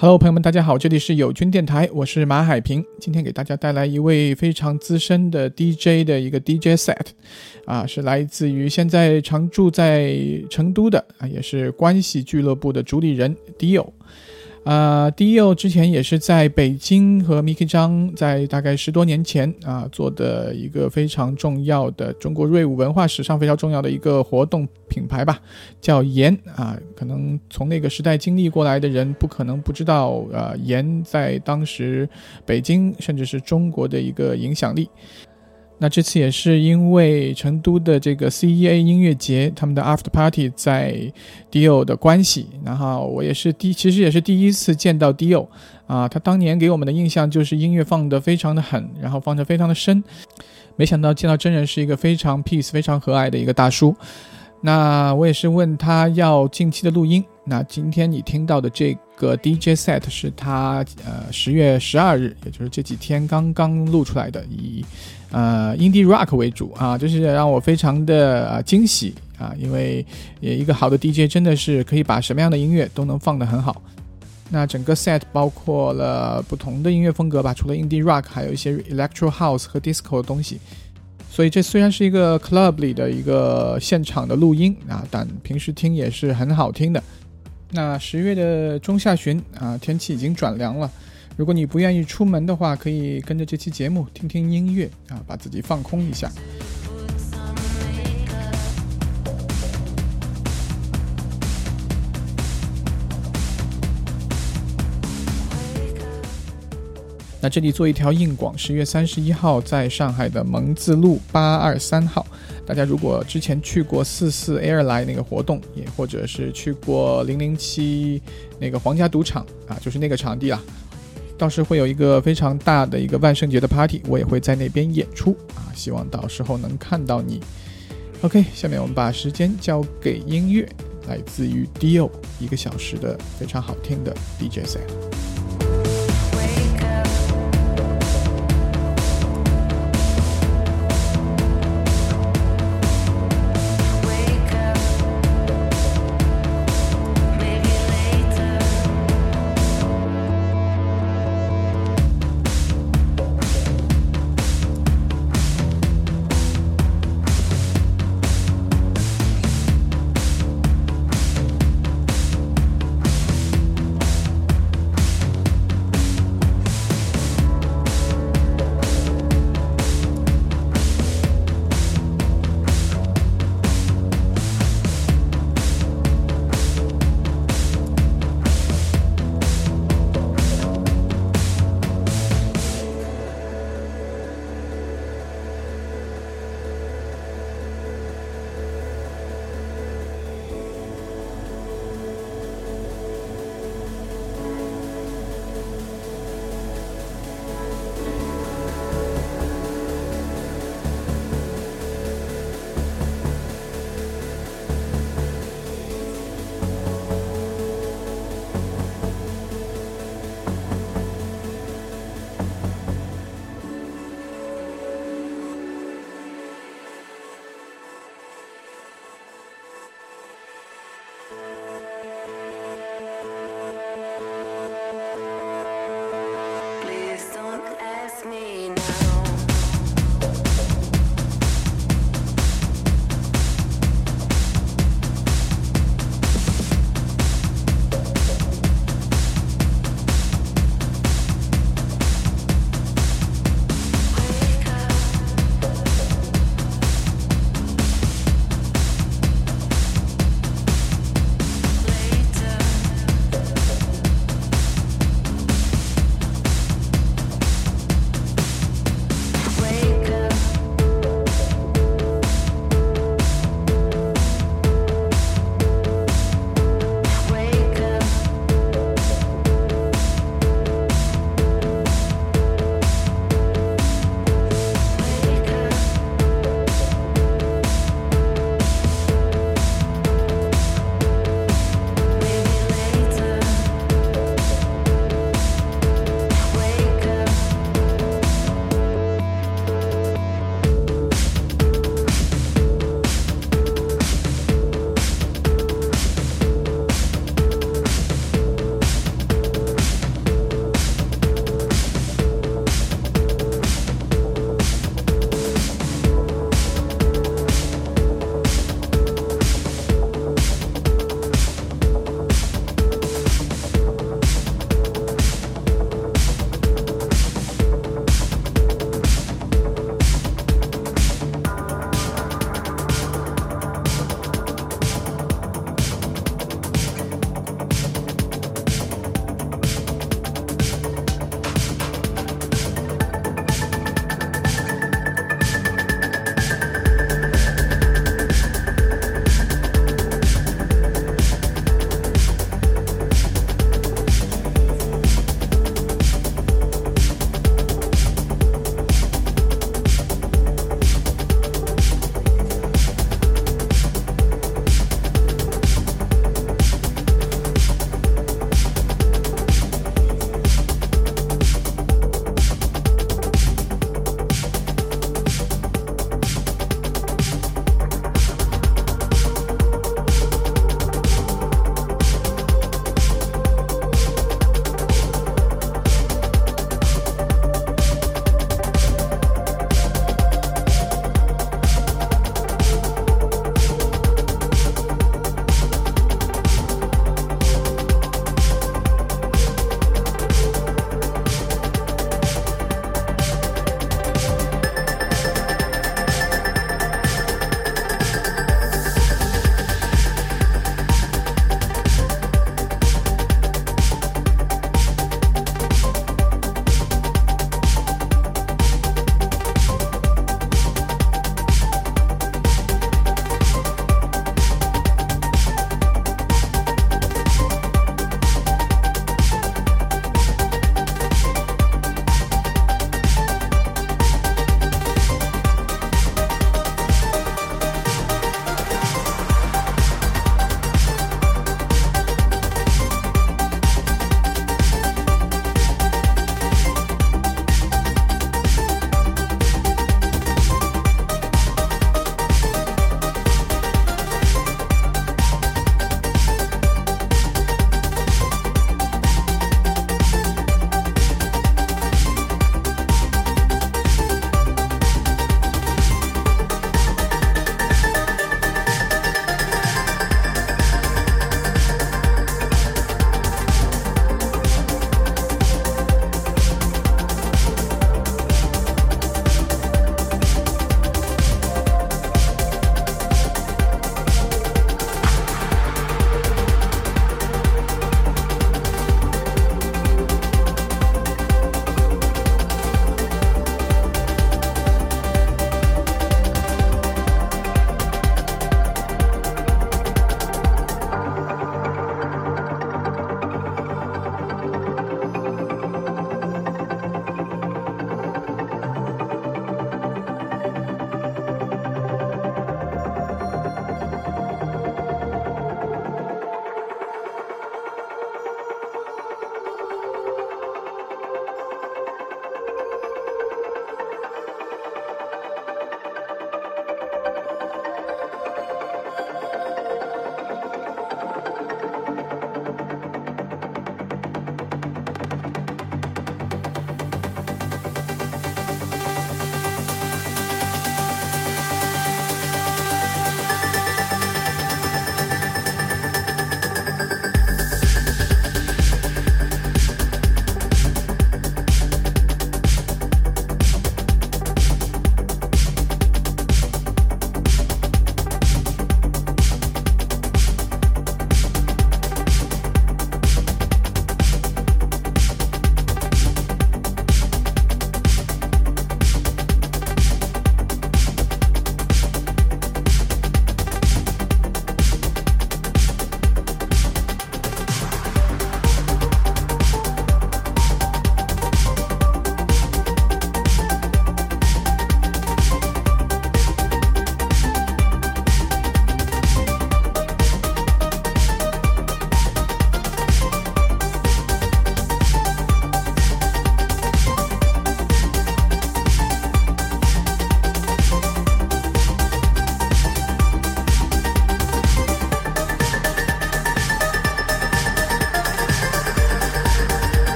Hello，朋友们，大家好，这里是友军电台，我是马海平。今天给大家带来一位非常资深的 DJ 的一个 DJ set，啊，是来自于现在常住在成都的啊，也是关系俱乐部的主理人迪友。啊，Dio 之前也是在北京和 Miki 张在大概十多年前啊做的一个非常重要的中国瑞舞文化史上非常重要的一个活动品牌吧，叫盐啊。可能从那个时代经历过来的人不可能不知道，呃，盐在当时北京甚至是中国的一个影响力。那这次也是因为成都的这个 CEA 音乐节，他们的 After Party 在 Dio 的关系，然后我也是第，其实也是第一次见到 Dio 啊，他当年给我们的印象就是音乐放得非常的狠，然后放得非常的深，没想到见到真人是一个非常 peace、非常和蔼的一个大叔。那我也是问他要近期的录音，那今天你听到的这个 DJ set 是他呃十月十二日，也就是这几天刚刚录出来的，以。呃，indie rock 为主啊，就是让我非常的惊喜啊，因为也一个好的 DJ 真的是可以把什么样的音乐都能放得很好。那整个 set 包括了不同的音乐风格吧，除了 indie rock，还有一些 electro house 和 disco 的东西。所以这虽然是一个 club 里的一个现场的录音啊，但平时听也是很好听的。那十月的中下旬啊，天气已经转凉了。如果你不愿意出门的话，可以跟着这期节目听听音乐啊，把自己放空一下。那这里做一条硬广，十月三十一号在上海的蒙自路八二三号，大家如果之前去过四四 Air 来那个活动，也或者是去过零零七那个皇家赌场啊，就是那个场地啊。到时会有一个非常大的一个万圣节的 party，我也会在那边演出啊，希望到时候能看到你。OK，下面我们把时间交给音乐，来自于 Dio 一个小时的非常好听的 DJ set。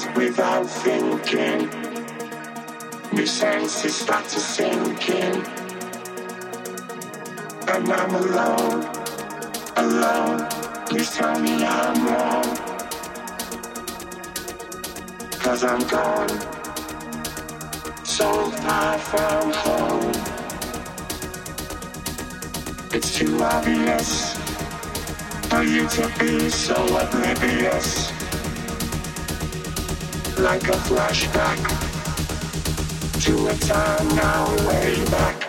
I made without thinking. New senses start to sink in. And I'm alone, alone. Please tell me I'm wrong. Cause I'm gone, so far from home. It's too obvious for you to be so oblivious. Like a flashback to a time now way back.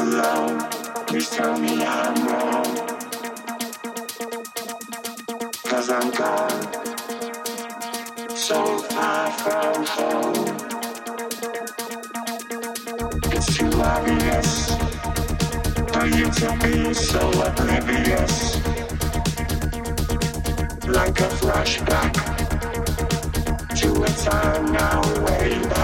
Alone. Please tell me I'm wrong. Cause I'm gone, so far from home. It's too obvious for you to be so oblivious. Like a flashback to a time now way.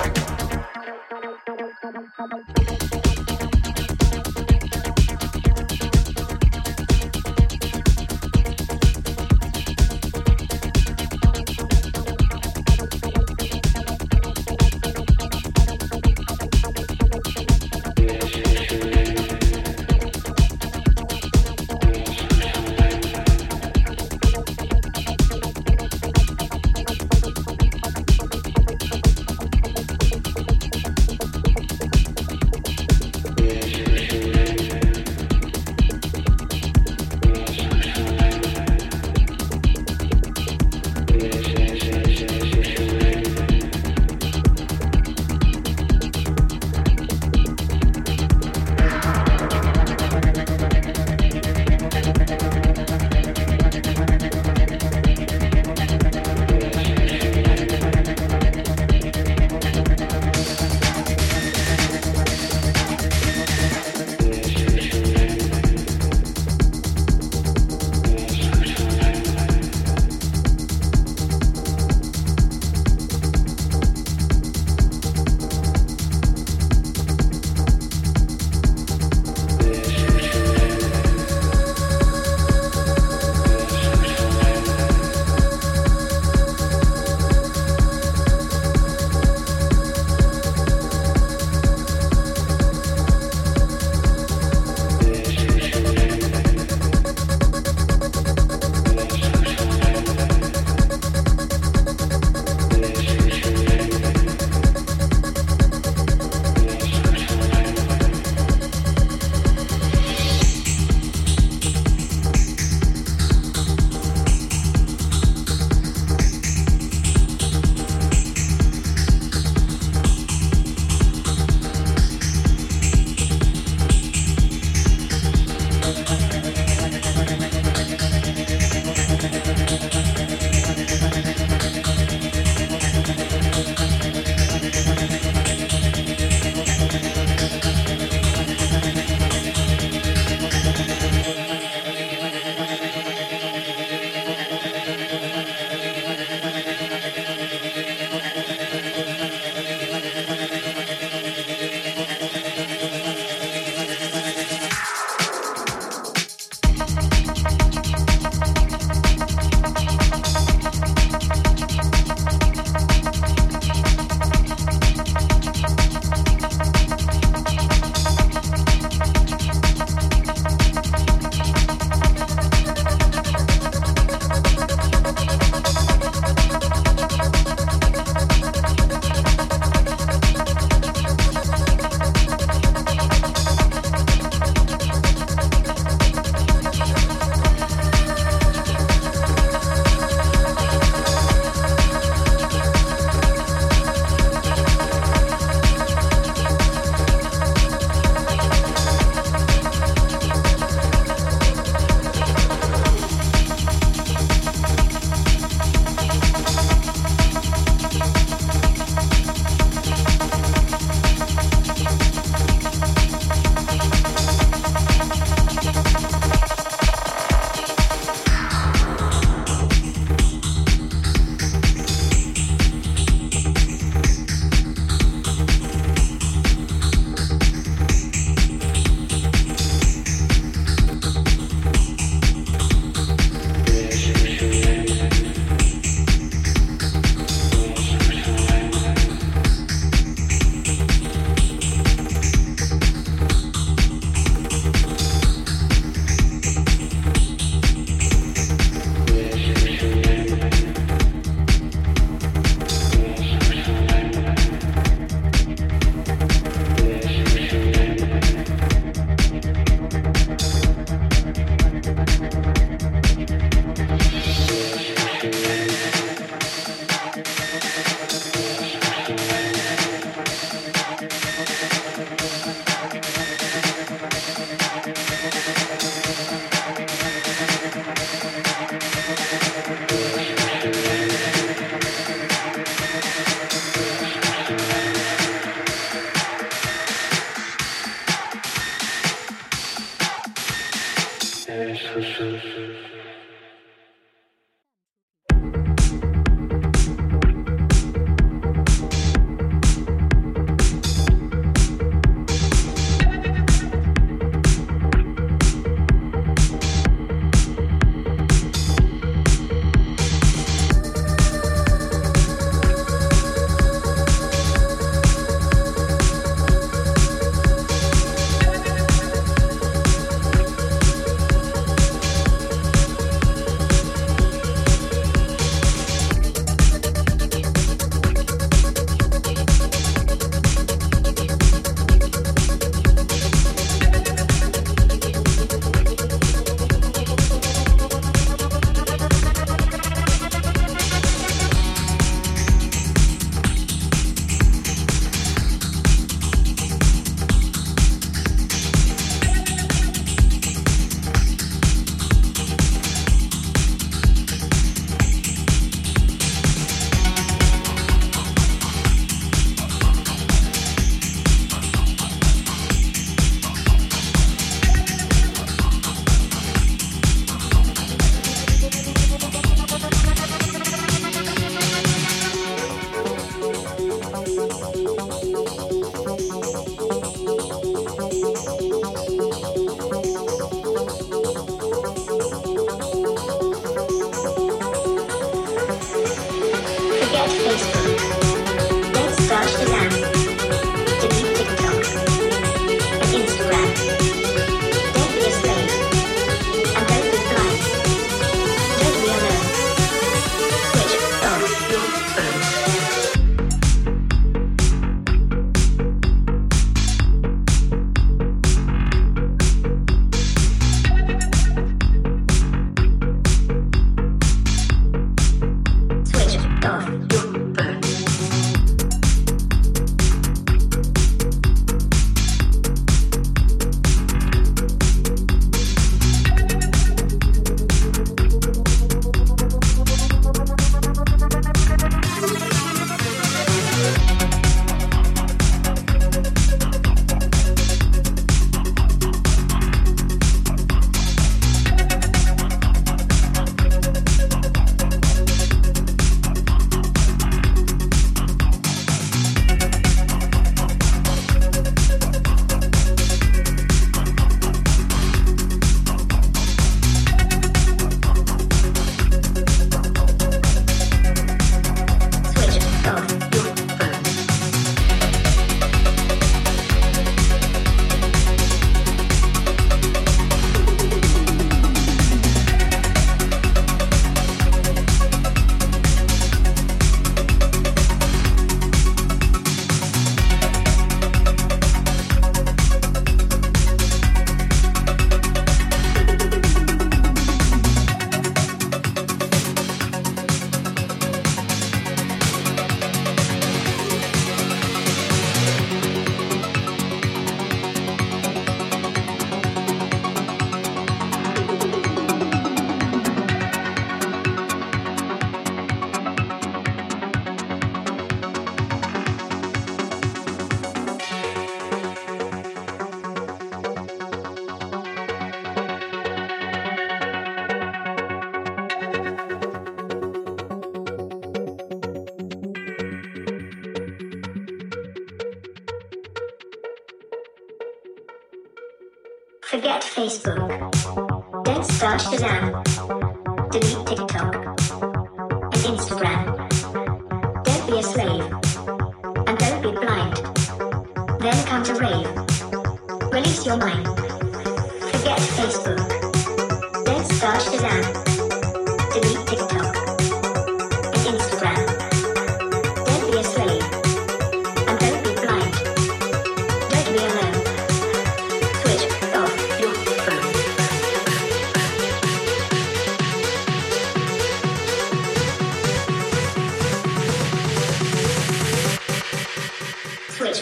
Facebook.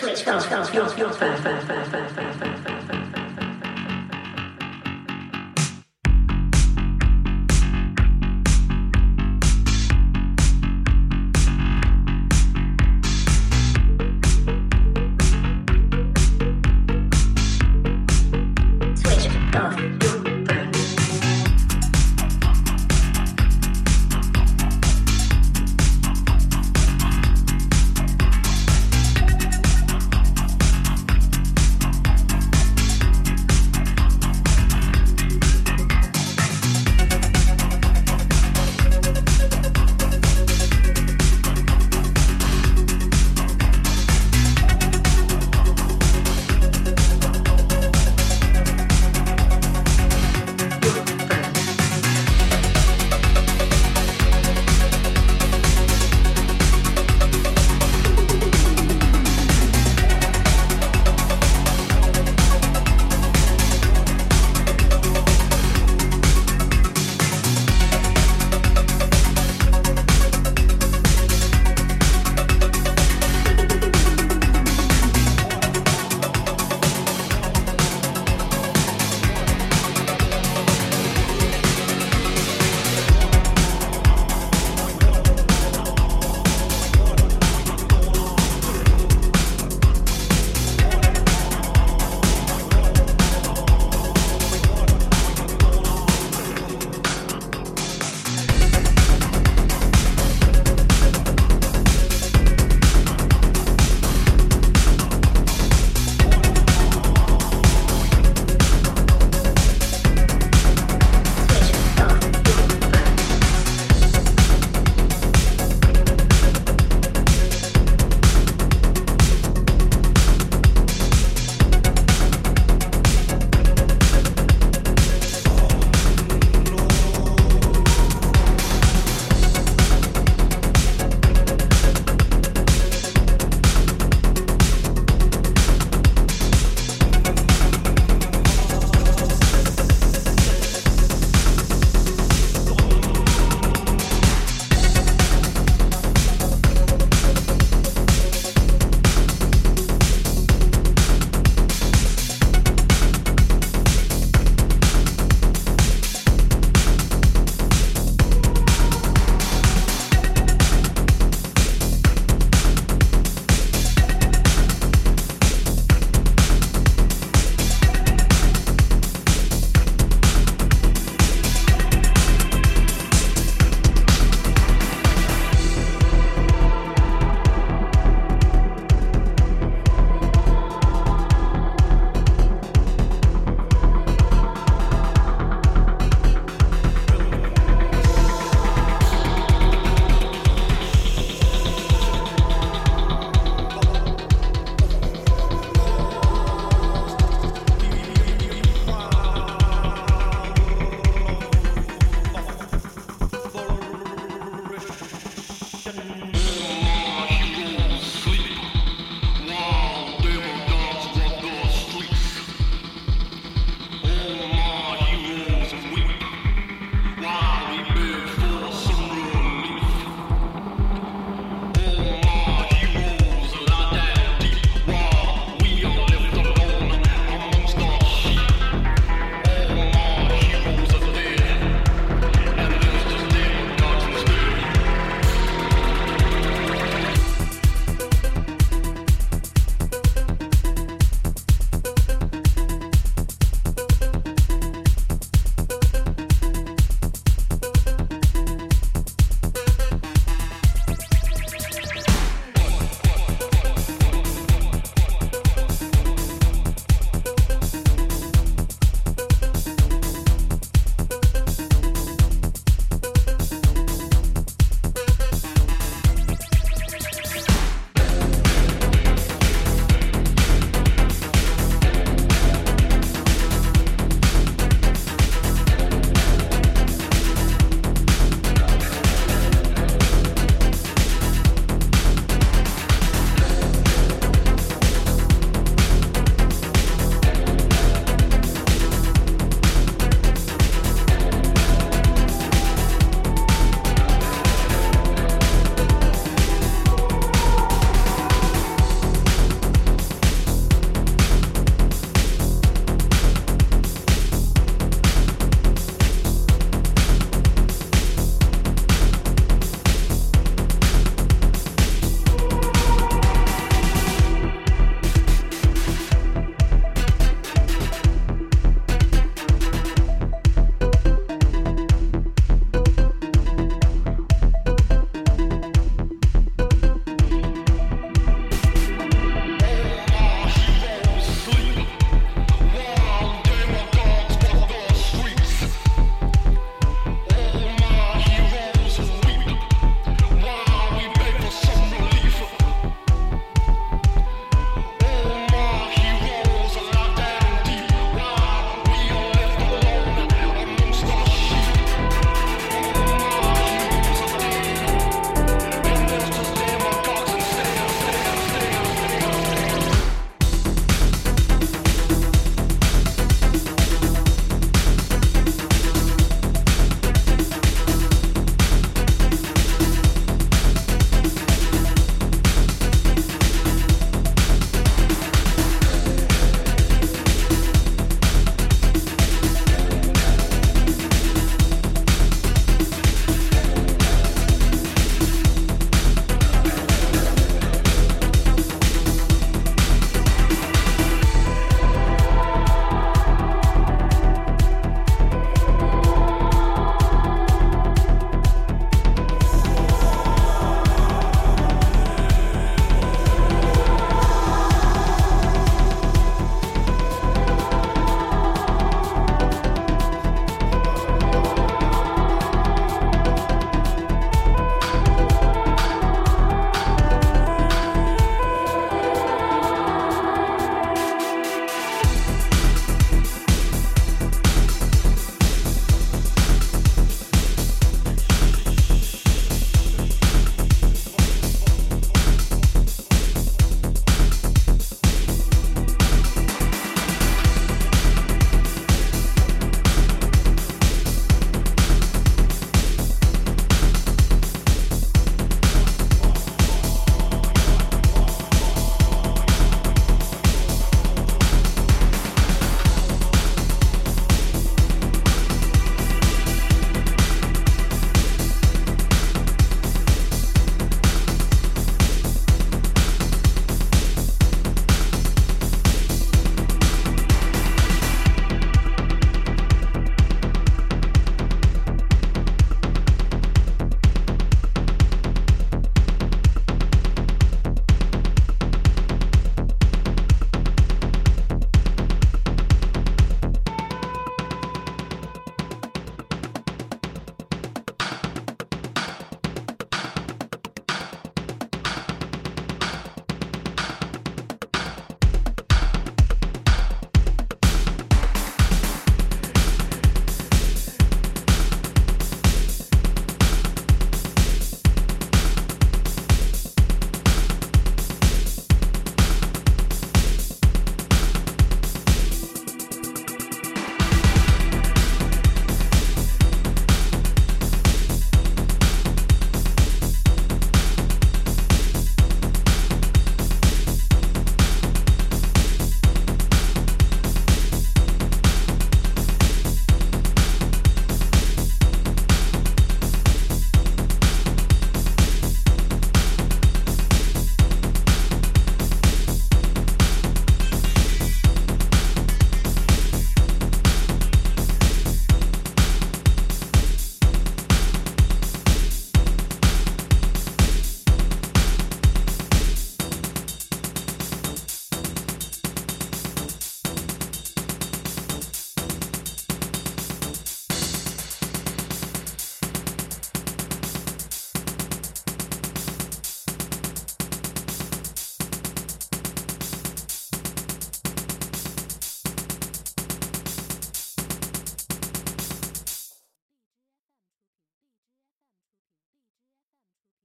That's right.